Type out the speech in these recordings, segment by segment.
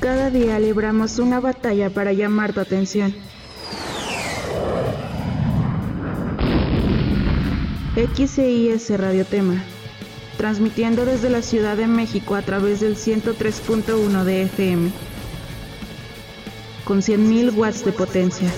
Cada día libramos una batalla para llamar tu atención. XCIS Radio Tema, transmitiendo desde la Ciudad de México a través del 103.1 de FM, con 100.000 watts de potencia.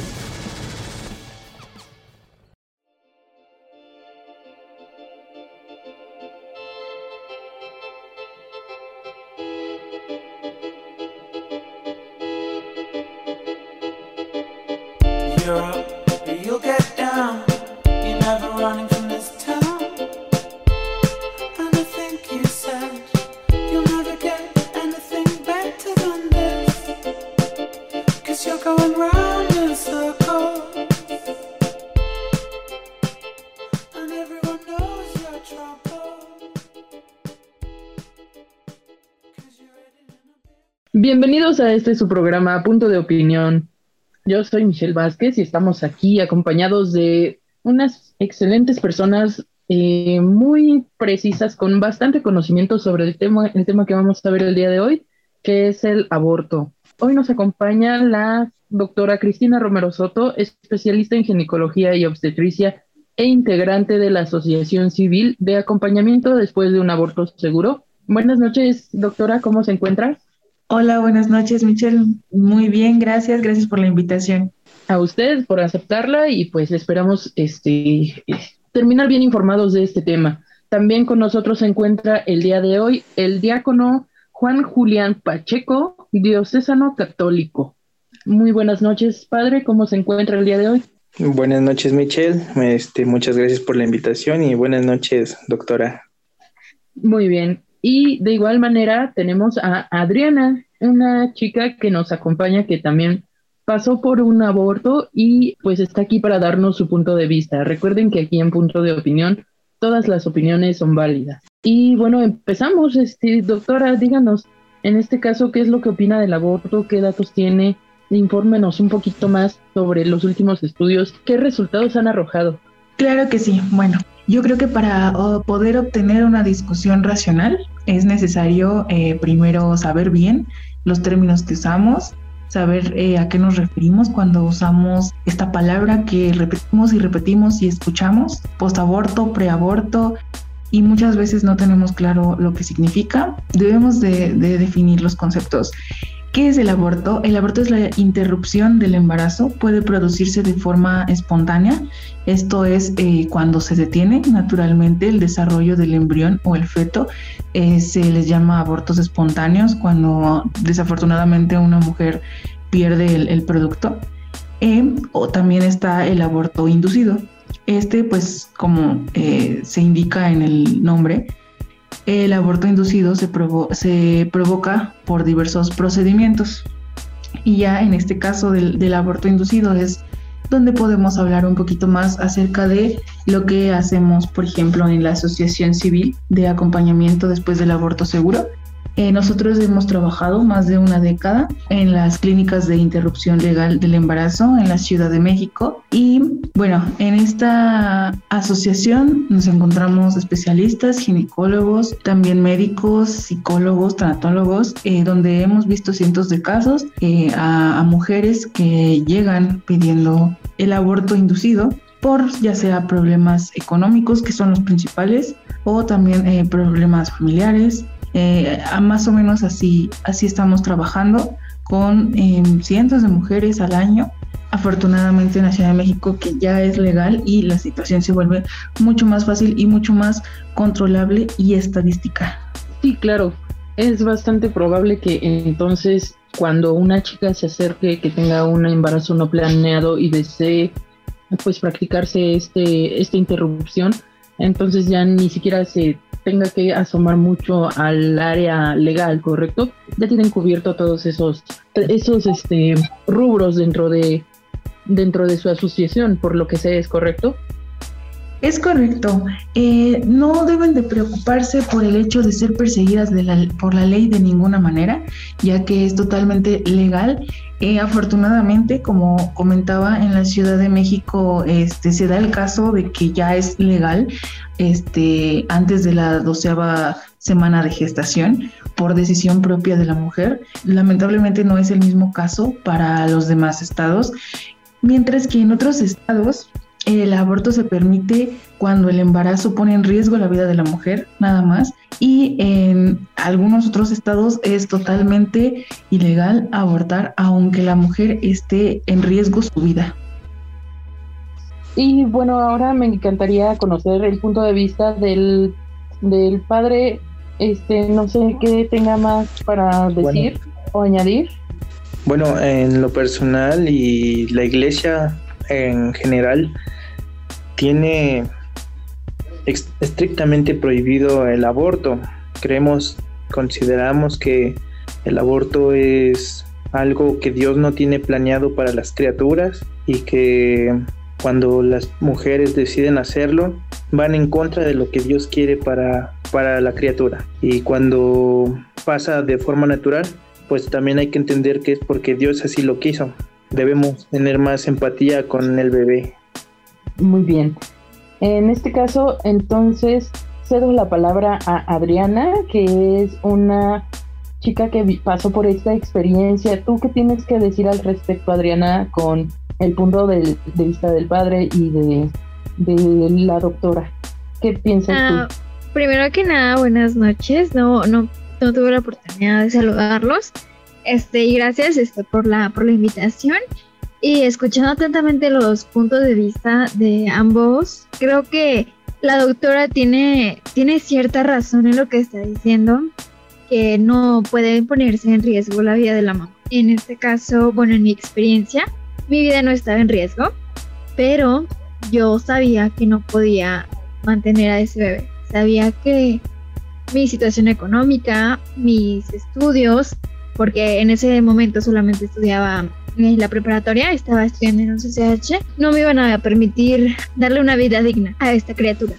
Bienvenidos a este su programa Punto de Opinión. Yo soy Michelle Vázquez y estamos aquí acompañados de unas excelentes personas eh, muy precisas con bastante conocimiento sobre el tema, el tema que vamos a ver el día de hoy, que es el aborto. Hoy nos acompaña la doctora Cristina Romero Soto, especialista en ginecología y obstetricia e integrante de la Asociación Civil de Acompañamiento después de un aborto seguro. Buenas noches, doctora, ¿cómo se encuentra? Hola, buenas noches, Michelle. Muy bien, gracias, gracias por la invitación. A usted por aceptarla y pues esperamos este, terminar bien informados de este tema. También con nosotros se encuentra el día de hoy el diácono Juan Julián Pacheco, diocesano católico. Muy buenas noches, padre, ¿cómo se encuentra el día de hoy? Buenas noches, Michelle. Este, muchas gracias por la invitación y buenas noches, doctora. Muy bien. Y de igual manera tenemos a Adriana, una chica que nos acompaña que también pasó por un aborto y pues está aquí para darnos su punto de vista. Recuerden que aquí en Punto de Opinión todas las opiniones son válidas. Y bueno, empezamos, este, doctora, díganos, en este caso, ¿qué es lo que opina del aborto? ¿Qué datos tiene? Infórmenos un poquito más sobre los últimos estudios. ¿Qué resultados han arrojado? Claro que sí. Bueno, yo creo que para poder obtener una discusión racional es necesario eh, primero saber bien los términos que usamos, saber eh, a qué nos referimos cuando usamos esta palabra que repetimos y repetimos y escuchamos, postaborto, preaborto, y muchas veces no tenemos claro lo que significa. Debemos de definir los conceptos ¿Qué es el aborto? El aborto es la interrupción del embarazo, puede producirse de forma espontánea, esto es eh, cuando se detiene naturalmente el desarrollo del embrión o el feto, eh, se les llama abortos espontáneos cuando desafortunadamente una mujer pierde el, producto, eh, o también está el aborto inducido. Este, pues como se indica en el nombre, el aborto inducido se, provoca por diversos procedimientos. Y ya en este caso del, aborto inducido es donde podemos hablar un poquito más acerca de lo que hacemos, por ejemplo, en la Asociación Civil de Acompañamiento después del Aborto Seguro, eh, nosotros hemos trabajado más de una década en las clínicas de interrupción legal del embarazo en la Ciudad de México. Y bueno, en esta asociación nos encontramos especialistas, ginecólogos, también médicos, psicólogos, tanatólogos, eh, donde hemos visto cientos de casos eh, a, a mujeres que llegan pidiendo el aborto inducido por ya sea problemas económicos, que son los principales, o también problemas familiares, eh, más o menos así, así estamos trabajando con em, cientos de mujeres al año. Afortunadamente en la Ciudad de México que ya es legal y la situación se vuelve mucho más fácil y mucho más controlable y estadística. Sí, claro. Es bastante probable que entonces cuando una chica se acerque, que tenga un embarazo no planeado y desee pues practicarse este, esta interrupción, entonces ya ni siquiera se tenga que asomar mucho al área legal, ¿correcto? Ya tienen cubierto todos esos, esos este, rubros dentro de, dentro de su asociación, por lo que sé, ¿es correcto? Es correcto. Eh, no deben de preocuparse por el hecho de ser perseguidas por la ley de ninguna manera, ya que es totalmente legal. Eh, afortunadamente, como comentaba, en la Ciudad de México este, se da el caso de que ya es legal este, antes de la doceava semana de gestación. por decisión propia de la mujer. Lamentablemente no es el mismo caso para los demás estados, mientras que en otros estados el aborto se permite cuando el embarazo pone en riesgo la vida de la mujer, nada más, y en algunos otros estados es totalmente ilegal abortar aunque la mujer esté en riesgo su vida. Y bueno, ahora me encantaría conocer el punto de vista del, del padre, este, no sé qué tenga más para decir o añadir. Bueno, en lo personal y la iglesia en general tiene estrictamente prohibido el aborto. Creemos, consideramos que el aborto es algo que Dios no tiene planeado para las criaturas y que cuando las mujeres deciden hacerlo van en contra de lo que Dios quiere para, para la criatura. Y cuando pasa de forma natural, pues también hay que entender que es porque Dios así lo quiso. Debemos tener más empatía con el bebé. Muy bien. En este caso, entonces, cedo la palabra a Adriana, que es una chica que pasó por esta experiencia. ¿Tú qué tienes que decir al respecto, Adriana, con el punto de, vista del padre y de, la doctora? ¿Qué piensas tú? Ah, primero que nada, buenas noches. No, no, no tuve la oportunidad de saludarlos. Este, y gracias este, por, la, por la invitación. Y escuchando atentamente los puntos de vista de ambos, creo que la doctora tiene, tiene cierta razón en lo que está diciendo, que no puede ponerse en riesgo la vida de la mamá. En este caso, bueno, en mi experiencia, mi vida no estaba en riesgo, pero yo sabía que no podía mantener a ese bebé. Sabía que mi situación económica, mis estudios, porque en ese momento solamente estudiaba en la preparatoria, estaba estudiando en un CCH, no me iban a permitir darle una vida digna a esta criatura.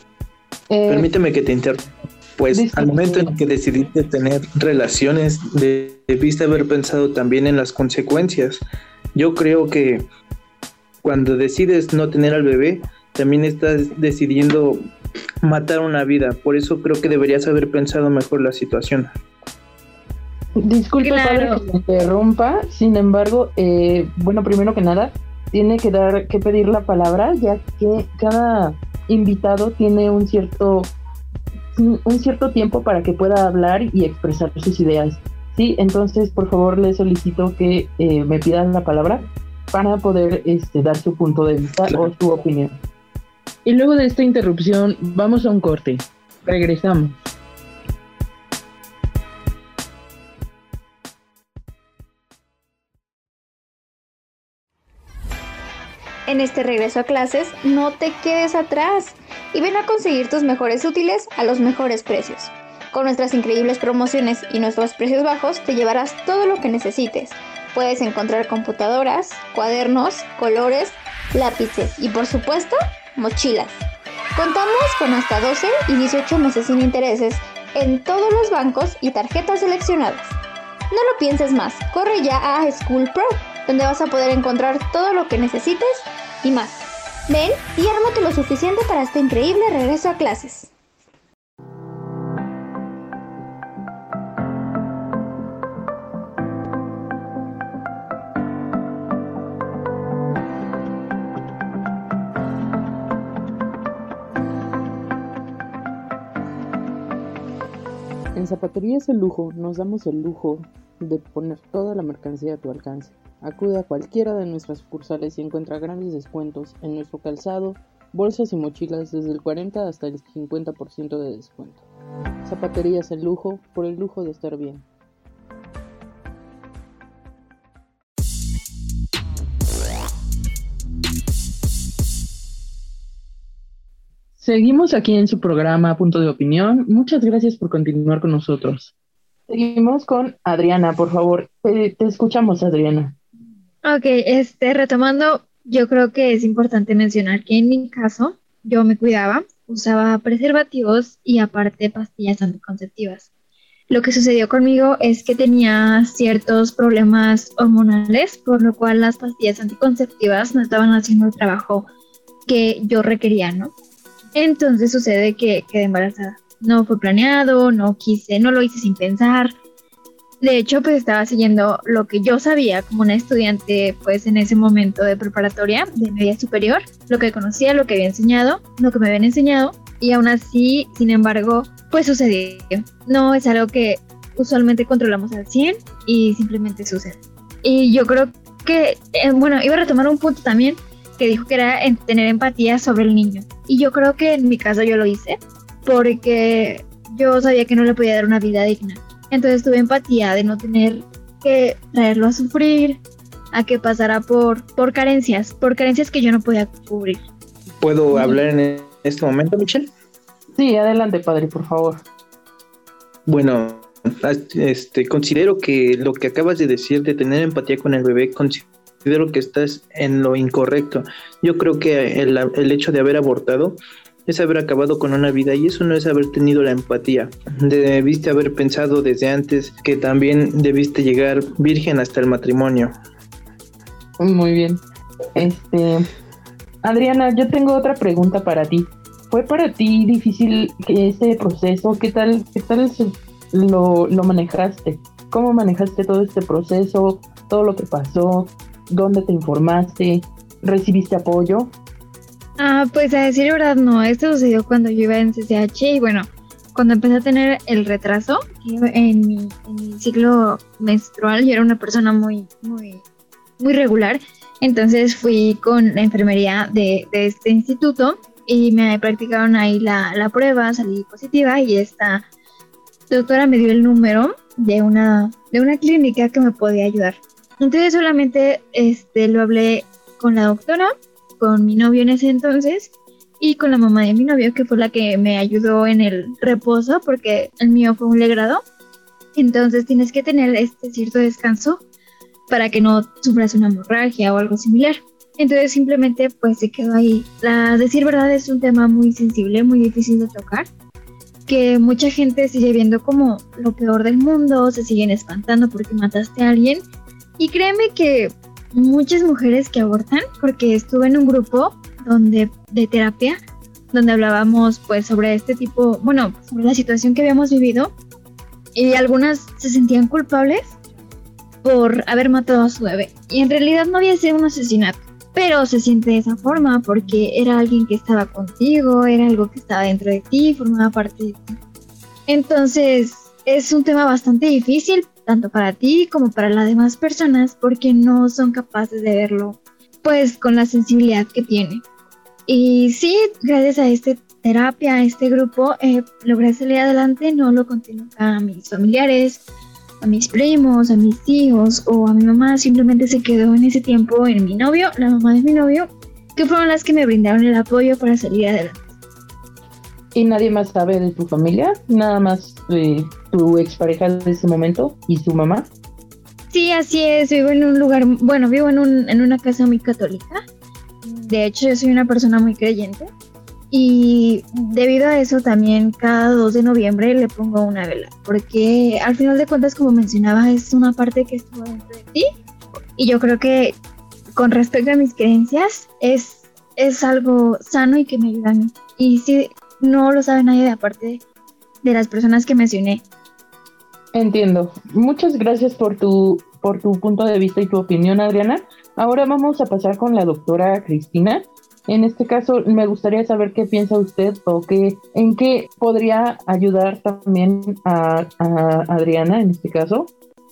Eh, Permíteme que te interrumpa. Pues al momento en que decidiste tener relaciones, debiste haber pensado también en las consecuencias. Yo creo que cuando decides no tener al bebé, también estás decidiendo matar una vida. Por eso creo que deberías haber pensado mejor la situación. Disculpe, padre, que me interrumpa. Sin embargo, eh, bueno, primero que nada, tiene que dar que pedir la palabra, ya que cada invitado tiene un cierto un cierto tiempo para que pueda hablar y expresar sus ideas. Sí, entonces por favor le solicito que eh, me pidan la palabra para poder este, dar su punto de vista o su opinión. Y luego de esta interrupción, vamos a un corte. Regresamos. En este regreso a clases, no te quedes atrás y ven a conseguir tus mejores útiles a los mejores precios. Con nuestras increíbles promociones y nuestros precios bajos te llevarás todo lo que necesites. Puedes encontrar computadoras, cuadernos, colores, lápices y por supuesto, mochilas. Contamos con hasta 12 y 18 meses sin intereses en todos los bancos y tarjetas seleccionadas. No lo pienses más, corre ya a School Pro donde vas a poder encontrar todo lo que necesites y más. Ven y ármate lo suficiente para este increíble regreso a clases. En Zapaterías El Lujo nos damos el lujo de poner toda la mercancía a tu alcance. Acude a cualquiera de nuestras sucursales y encuentra grandes descuentos en nuestro calzado, bolsas y mochilas desde el 40 hasta el 50% de descuento. Zapaterías el lujo por el lujo de estar bien. Seguimos aquí en su programa Punto de Opinión. Muchas gracias por continuar con nosotros. Seguimos con Adriana, por favor. te escuchamos, Adriana. Ok, este, retomando, yo creo que es importante mencionar que en mi caso yo me cuidaba, usaba preservativos y aparte pastillas anticonceptivas. Lo que sucedió conmigo es que tenía ciertos problemas hormonales, por lo cual las pastillas anticonceptivas no estaban haciendo el trabajo que yo requería, ¿no? Entonces sucede que quedé embarazada. no fue planeado, no quise, no lo hice sin pensar. De hecho, pues estaba siguiendo lo que yo sabía como una estudiante, pues en ese momento de preparatoria, de media superior, lo que conocía, lo que había enseñado, lo que me habían enseñado, y aún así, sin embargo, pues sucedió. No es algo que usualmente controlamos al 100 y simplemente sucede. Y yo creo que, eh, bueno, iba a retomar un punto también que dijo que era tener empatía sobre el niño. Y yo creo que en mi caso yo lo hice porque yo sabía que no le podía dar una vida digna. Entonces tuve empatía de no tener que traerlo a sufrir, a que pasara por, por carencias, por carencias que yo no podía cubrir. ¿Puedo hablar en este momento, Michelle? Sí, adelante, padre, por favor. Bueno, este, considero que lo que acabas de decir de tener empatía con el bebé, considero que estás en lo incorrecto. Yo creo que el, el hecho de haber abortado es haber acabado con una vida y eso no es haber tenido la empatía. Debiste haber pensado desde antes que también debiste llegar virgen hasta el matrimonio. Muy bien. Este, Adriana, yo tengo otra pregunta para ti. ¿Fue para ti difícil ese proceso? ¿Qué tal, qué tal lo, lo manejaste? ¿Cómo manejaste todo este proceso? ¿Todo lo que pasó? ¿Dónde te informaste? ¿Recibiste apoyo? Ah, pues a decir verdad, no. Esto sucedió cuando yo iba en CCH y bueno, cuando empecé a tener el retraso en mi, ciclo menstrual, yo era una persona muy, muy, muy regular. Entonces fui con la enfermería de, este instituto y me practicaron ahí la, la, prueba, salí positiva y esta doctora me dio el número de una, de una clínica que me podía ayudar. Entonces solamente este, lo hablé con la doctora con mi novio en ese entonces y con la mamá de mi novio, que fue la que me ayudó en el reposo, porque el mío fue un legrado. Entonces tienes que tener este cierto descanso para que no sufras una hemorragia o algo similar. Entonces simplemente pues se quedó ahí. La decir verdad es un tema muy sensible, muy difícil de tocar, que mucha gente sigue viendo como lo peor del mundo, se siguen espantando porque mataste a alguien. Y créeme que muchas mujeres que abortan, porque estuve en un grupo donde de terapia donde hablábamos pues sobre este tipo, bueno, sobre la situación que habíamos vivido y algunas se sentían culpables por haber matado a su bebé. Y en realidad no había sido un asesinato, pero se siente de esa forma porque era alguien que estaba contigo, era algo que estaba dentro de ti, formaba parte de ti. Entonces es un tema bastante difícil, tanto para ti como para las demás personas, porque no son capaces de verlo, pues con la sensibilidad que tiene. Y sí, gracias a esta terapia, a este grupo, eh, logré salir adelante, no lo continué a mis familiares, a mis primos, a mis tíos o a mi mamá, simplemente se quedó en ese tiempo en mi novio, la mamá de mi novio, que fueron las que me brindaron el apoyo para salir adelante. ¿Y nadie más sabe de tu familia? ¿Nada más de tu expareja de ese momento y su mamá? Sí, así es. Vivo en un lugar, bueno, vivo en, un, en una casa muy católica. De hecho, yo soy una persona muy creyente. Y debido a eso también cada 2 de noviembre le pongo una vela. Porque al final de cuentas, como mencionaba, es una parte que estuvo dentro de ti. Y yo creo que con respecto a mis creencias, es, es algo sano y que me ayuda a mí. Y sí, no lo sabe nadie aparte de las personas que mencioné. Entiendo. Muchas gracias por tu, por tu punto de vista y tu opinión, Adriana. Ahora vamos a pasar con la doctora Cristina. En este caso, me gustaría saber qué piensa usted o qué, en qué podría ayudar también a, a Adriana en este caso.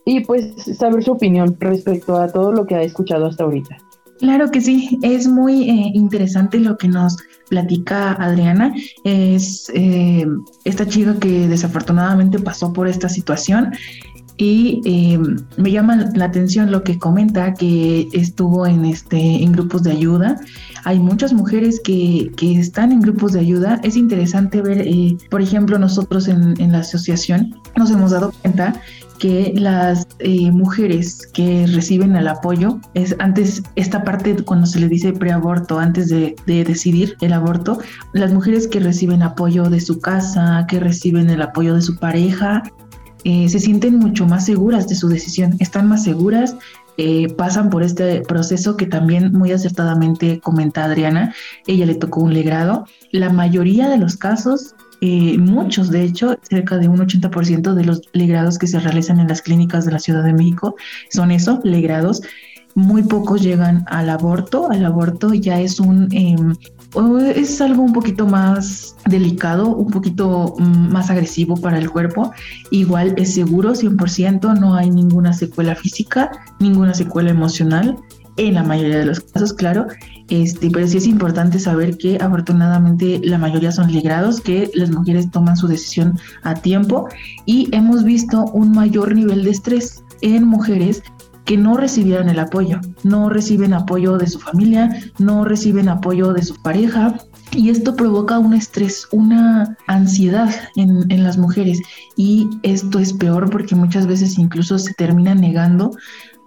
Y pues saber su opinión respecto a todo lo que ha escuchado hasta ahorita. Claro que sí, es muy eh, interesante lo que nos platica Adriana. Es eh, esta chica que desafortunadamente pasó por esta situación y eh, me llama la atención lo que comenta que estuvo en este en grupos de ayuda. Hay muchas mujeres que, que están en grupos de ayuda. Es interesante ver, por ejemplo, nosotros en, en la asociación nos hemos dado cuenta que las eh, mujeres que reciben el apoyo, es antes esta parte cuando se le dice preaborto, antes de, decidir el aborto, las mujeres que reciben apoyo de su casa, que reciben el apoyo de su pareja, eh, se sienten mucho más seguras de su decisión, están más seguras, eh, pasan por este proceso que también muy acertadamente comenta Adriana, ella le tocó un legrado. La mayoría de los casos eh, muchos de hecho, cerca de un 80% de los legrados que se realizan en las clínicas de la Ciudad de México son eso, legrados. Muy pocos llegan al aborto. Al aborto ya es un em, es algo un poquito más delicado, un poquito mm, más agresivo para el cuerpo. Igual es seguro 100%, no hay ninguna secuela física, ninguna secuela emocional, en la mayoría de los casos, claro. Este, pero sí es importante saber que afortunadamente la mayoría son ligrados, que las mujeres toman su decisión a tiempo y hemos visto un mayor nivel de estrés en mujeres que no recibieron el apoyo, no reciben apoyo de su familia, no reciben apoyo de su pareja. Y esto provoca un estrés, una ansiedad en, en las mujeres. Y esto es peor porque muchas veces incluso se termina negando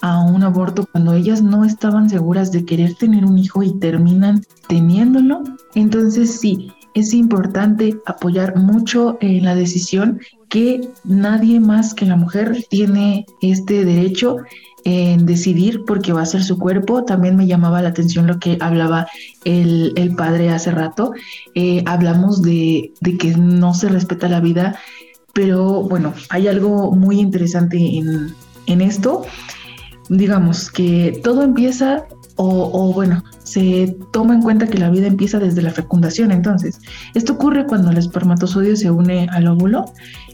a un aborto cuando ellas no estaban seguras de querer tener un hijo y terminan teniéndolo. Entonces sí, es importante apoyar mucho en la decisión que nadie más que la mujer tiene este derecho en decidir porque va a ser su cuerpo. También me llamaba la atención lo que hablaba el, padre hace rato. Eh, hablamos de, que no se respeta la vida, pero bueno, hay algo muy interesante en, en esto. Digamos que todo empieza o, o, bueno, se toma en cuenta que la vida empieza desde la fecundación. Entonces, esto ocurre cuando el espermatozoide se une al óvulo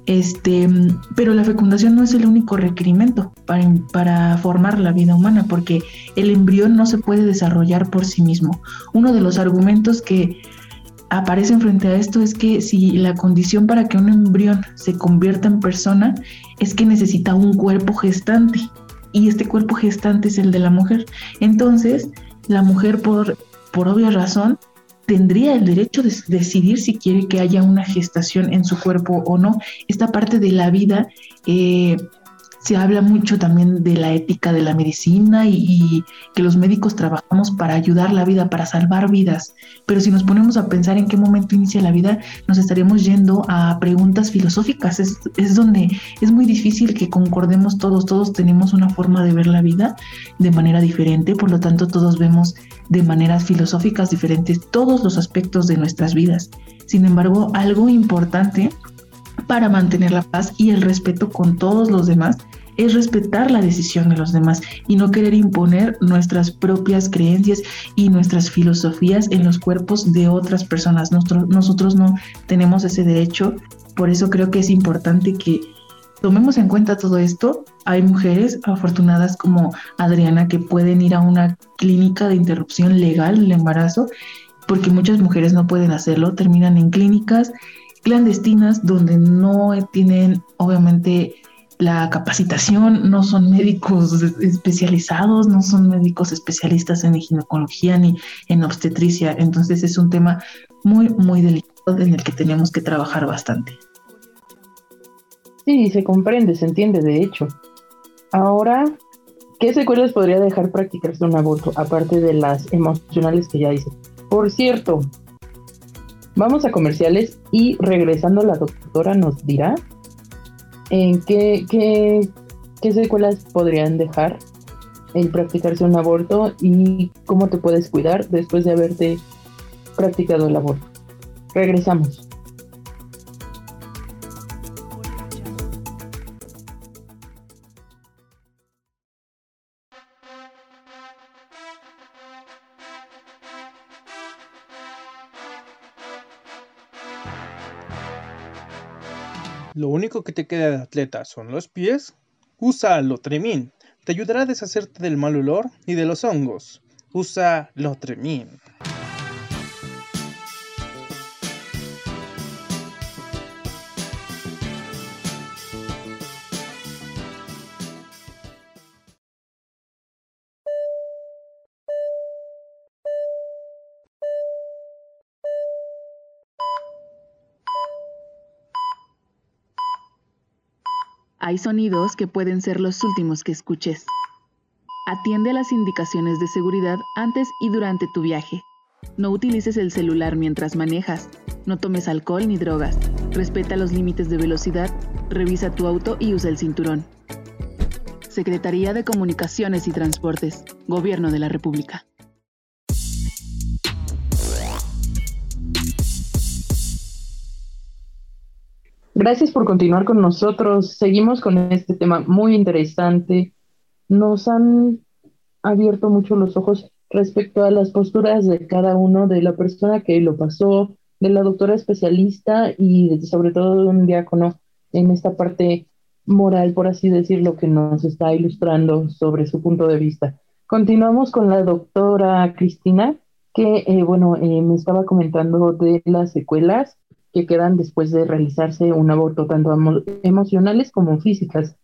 este, pero la fecundación no es el único requerimiento para, para, formar la vida humana, porque el embrión no se puede desarrollar por sí mismo. Uno de los argumentos que aparecen frente a esto es que si la condición para que un embrión se convierta en persona es que necesita un cuerpo gestante, y este cuerpo gestante es el de la mujer. Entonces, la mujer por, por obvia razón tendría el derecho de decidir si quiere que haya una gestación en su cuerpo o no. Esta parte de la vida eh, se habla mucho también de la ética de la medicina y, que los médicos trabajamos para ayudar la vida, para salvar vidas. Pero si nos ponemos a pensar en qué momento inicia la vida, nos estaríamos yendo a preguntas filosóficas. Es, es donde es muy difícil que concordemos todos. Todos tenemos una forma de ver la vida de manera diferente, por lo tanto todos vemos de maneras filosóficas diferentes todos los aspectos de nuestras vidas. Sin embargo, algo importante para mantener la paz y el respeto con todos los demás es respetar la decisión de los demás y no querer imponer nuestras propias creencias y nuestras filosofías en los cuerpos de otras personas. Nosotros, nosotros no tenemos ese derecho, por eso creo que es importante que tomemos en cuenta todo esto. Hay mujeres afortunadas como Adriana que pueden ir a una clínica de interrupción legal del embarazo, porque muchas mujeres no pueden hacerlo, terminan en clínicas clandestinas donde no tienen obviamente la capacitación, no son médicos especializados, no son médicos especialistas en ginecología ni en obstetricia, entonces es un tema muy, muy delicado en el que tenemos que trabajar bastante. Sí, se comprende, se entiende, de hecho. Ahora, ¿qué secuelas podría dejar practicarse un aborto, aparte de las emocionales que ya hice? Por cierto, Vamos a comerciales y regresando la doctora nos dirá en qué, qué, secuelas podrían dejar el practicarse un aborto y cómo te puedes cuidar después de haberte practicado el aborto. Regresamos. ¿Lo único que te queda de atleta son los pies? Usa Lotremin. Te ayudará a deshacerte del mal olor y de los hongos. Usa Lotremin. Hay sonidos que pueden ser los últimos que escuches. Atiende a las indicaciones de seguridad antes y durante tu viaje. No utilices el celular mientras manejas. No tomes alcohol ni drogas. Respeta los límites de velocidad. Revisa tu auto y usa el cinturón. Secretaría de Comunicaciones y Transportes. Gobierno de la República. Gracias por continuar con nosotros. Seguimos con este tema muy interesante. Nos han abierto mucho los ojos respecto a las posturas de cada uno, de la persona que lo pasó, de la doctora especialista y sobre todo de un diácono en esta parte moral, por así decirlo, que nos está ilustrando sobre su punto de vista. Continuamos con la doctora Cristina, que, eh, bueno, eh, me estaba comentando de las secuelas que quedan después de realizarse un aborto, tanto emocionales como físicas.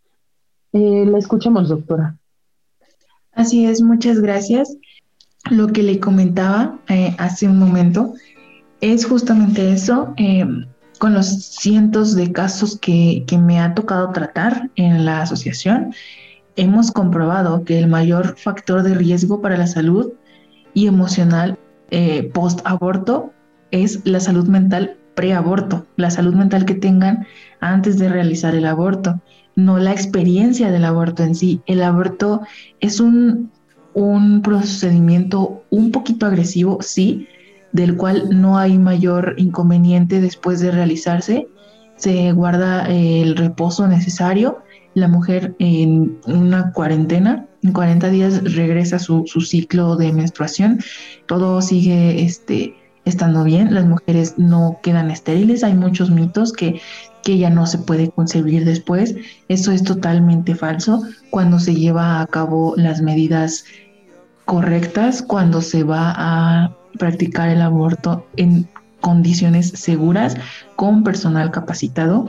Eh, la escuchamos, doctora. Así es, muchas gracias. Lo que le comentaba hace un momento es justamente eso. con los cientos de casos que, me ha tocado tratar en la asociación, hemos comprobado que el mayor factor de riesgo para la salud y emocional eh, post-aborto es la salud mental pre-aborto, la salud mental que tengan antes de realizar el aborto, no la experiencia del aborto en sí. El aborto es un, un procedimiento un poquito agresivo, sí, del cual no hay mayor inconveniente después de realizarse. Se guarda el reposo necesario la mujer en una cuarentena, en 40 días regresa su, su ciclo de menstruación, todo sigue este, estando bien, las mujeres no quedan estériles, hay muchos mitos que, que ya no se puede concebir después, eso es totalmente falso. Cuando se lleva a cabo las medidas correctas, cuando se va a practicar el aborto en condiciones seguras con personal capacitado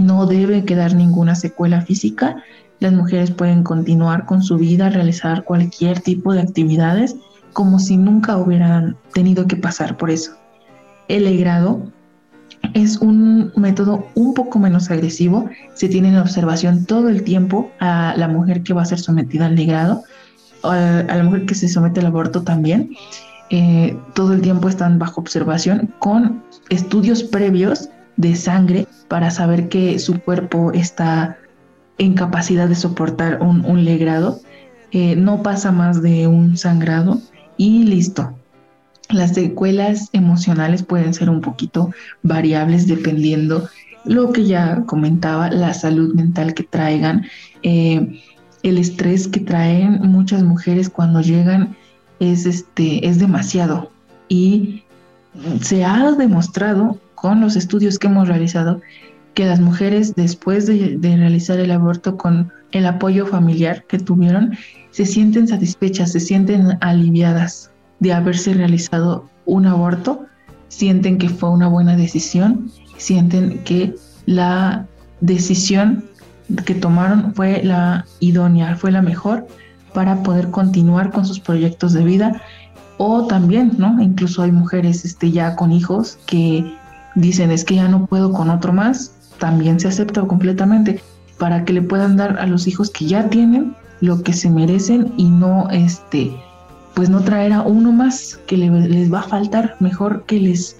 no debe quedar ninguna secuela física. Las mujeres pueden continuar con su vida, realizar cualquier tipo de actividades como si nunca hubieran tenido que pasar por eso. El legrado es un método un poco menos agresivo. Se tiene en observación todo el tiempo a la mujer que va a ser sometida al legrado, a la mujer que se somete al aborto también. Eh, todo el tiempo están bajo observación con estudios previos de sangre para saber que su cuerpo está en capacidad de soportar un, legrado. Eh, no pasa más de un sangrado y listo. Las secuelas emocionales pueden ser un poquito variables dependiendo lo que ya comentaba, la salud mental que traigan, eh, el estrés que traen muchas mujeres cuando llegan es, este, es demasiado y se ha demostrado con los estudios que hemos realizado que las mujeres después de, realizar el aborto con el apoyo familiar que tuvieron, se sienten satisfechas, se sienten aliviadas de haberse realizado un aborto, sienten que fue una buena decisión, sienten que la decisión que tomaron fue la idónea, fue la mejor para poder continuar con sus proyectos de vida o también, ¿no? Incluso hay mujeres este, ya con hijos que dicen es que ya no puedo con otro más, también se acepta completamente para que le puedan dar a los hijos que ya tienen lo que se merecen y no este pues no traer a uno más que les va a faltar mejor que les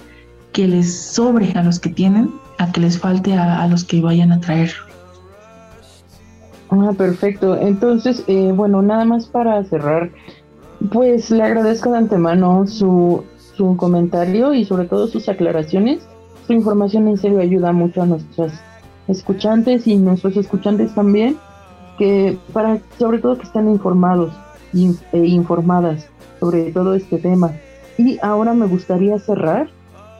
que les sobre a los que tienen a que les falte a, los que vayan a traer. Ah perfecto. Entonces eh, bueno nada más para cerrar pues le agradezco de antemano su, su comentario y sobre todo sus aclaraciones. Su información en serio ayuda mucho a nuestros escuchantes y nuestros escuchantes también, que para sobre todo que estén informados e informadas sobre todo este tema. Y ahora me gustaría cerrar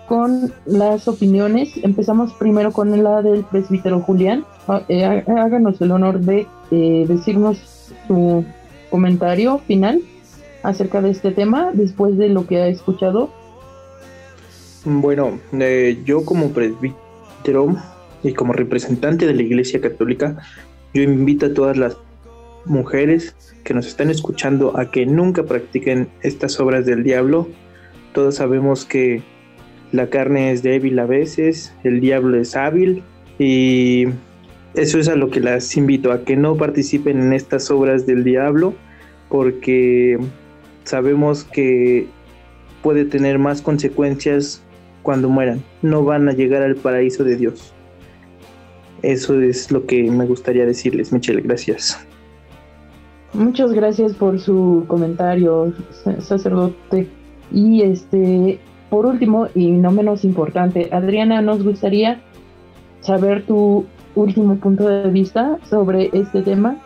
con las opiniones. Empezamos primero con la del presbítero Julián. Ah, eh, háganos el honor de eh, decirnos su comentario final acerca de este tema después de lo que ha escuchado bueno, eh, yo como presbítero y como representante de la Iglesia Católica, yo invito a todas las mujeres que nos están escuchando a que nunca practiquen estas obras del diablo. Todos sabemos que la carne es débil a veces, el diablo es hábil y eso es a lo que las invito, a que no participen en estas obras del diablo porque sabemos que puede tener más consecuencias cuando mueran. No van a llegar al paraíso de Dios. Eso es lo que me gustaría decirles, Michelle. Gracias. Muchas gracias por su comentario, sacerdote. Y este, por último, y no menos importante, Adriana, nos gustaría saber tu último punto de vista sobre este tema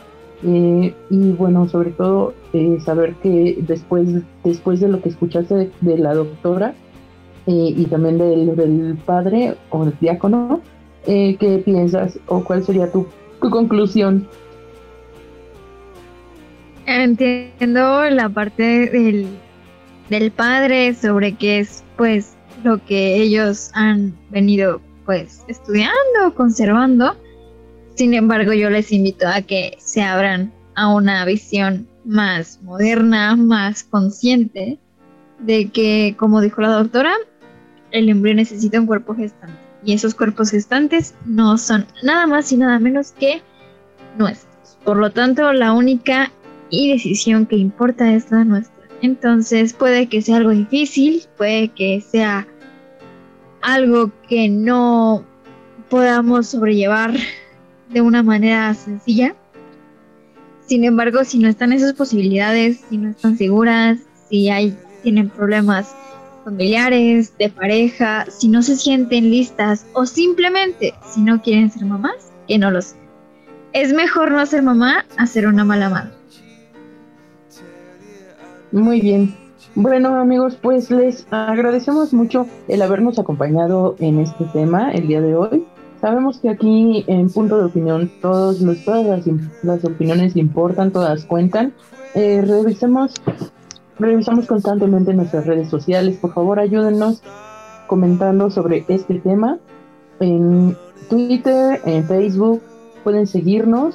eh, y bueno, sobre todo eh, saber que después, después de lo que escuchaste de, la doctora eh, y también del, del, padre o del diácono, ¿qué piensas o cuál sería tu, conclusión? Entiendo la parte del, del padre sobre qué es pues lo que ellos han venido pues estudiando, conservando. Sin embargo, yo les invito a que se abran a una visión más moderna, más consciente de que, como dijo la doctora, el embrión necesita un cuerpo gestante. Y esos cuerpos gestantes no son nada más y nada menos que nuestros. Por lo tanto, la única y decisión que importa es la nuestra. Entonces puede que sea algo difícil, puede que sea algo que no podamos sobrellevar de una manera sencilla. Sin embargo, si no están esas posibilidades, si no están seguras, si hay, tienen problemas familiares, de pareja, si no se sienten listas o simplemente si no quieren ser mamás, que no lo sean. Es mejor no ser mamá a ser una mala madre. Muy bien. Bueno amigos, pues les agradecemos mucho el habernos acompañado en este tema el día de hoy. Sabemos que aquí en Punto de Opinión todos los, todas las, opiniones importan, todas cuentan. Eh, revisemos, revisamos constantemente nuestras redes sociales. Por favor, ayúdenos comentando sobre este tema. En Twitter, en Facebook, pueden seguirnos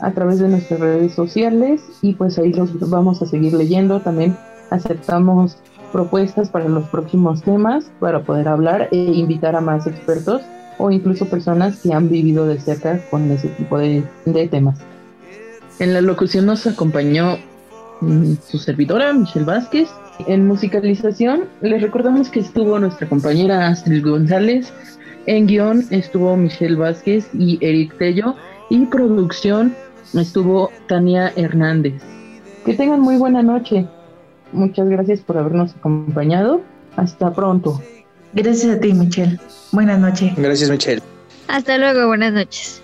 a través de nuestras redes sociales y pues ahí los vamos a seguir leyendo. También aceptamos propuestas para los próximos temas para poder hablar e invitar a más expertos o incluso personas que han vivido de cerca con ese tipo de, temas. En la locución nos acompañó su servidora, Michelle Vázquez. En musicalización, les recordamos que estuvo nuestra compañera Astrid González. En guion estuvo Michelle Vázquez y Eric Tello. Y producción estuvo Tania Hernández. Que tengan muy buena noche. Muchas gracias por habernos acompañado. Hasta pronto. Gracias a ti, Michelle. Buenas noches. Gracias, Michelle. Hasta luego, buenas noches.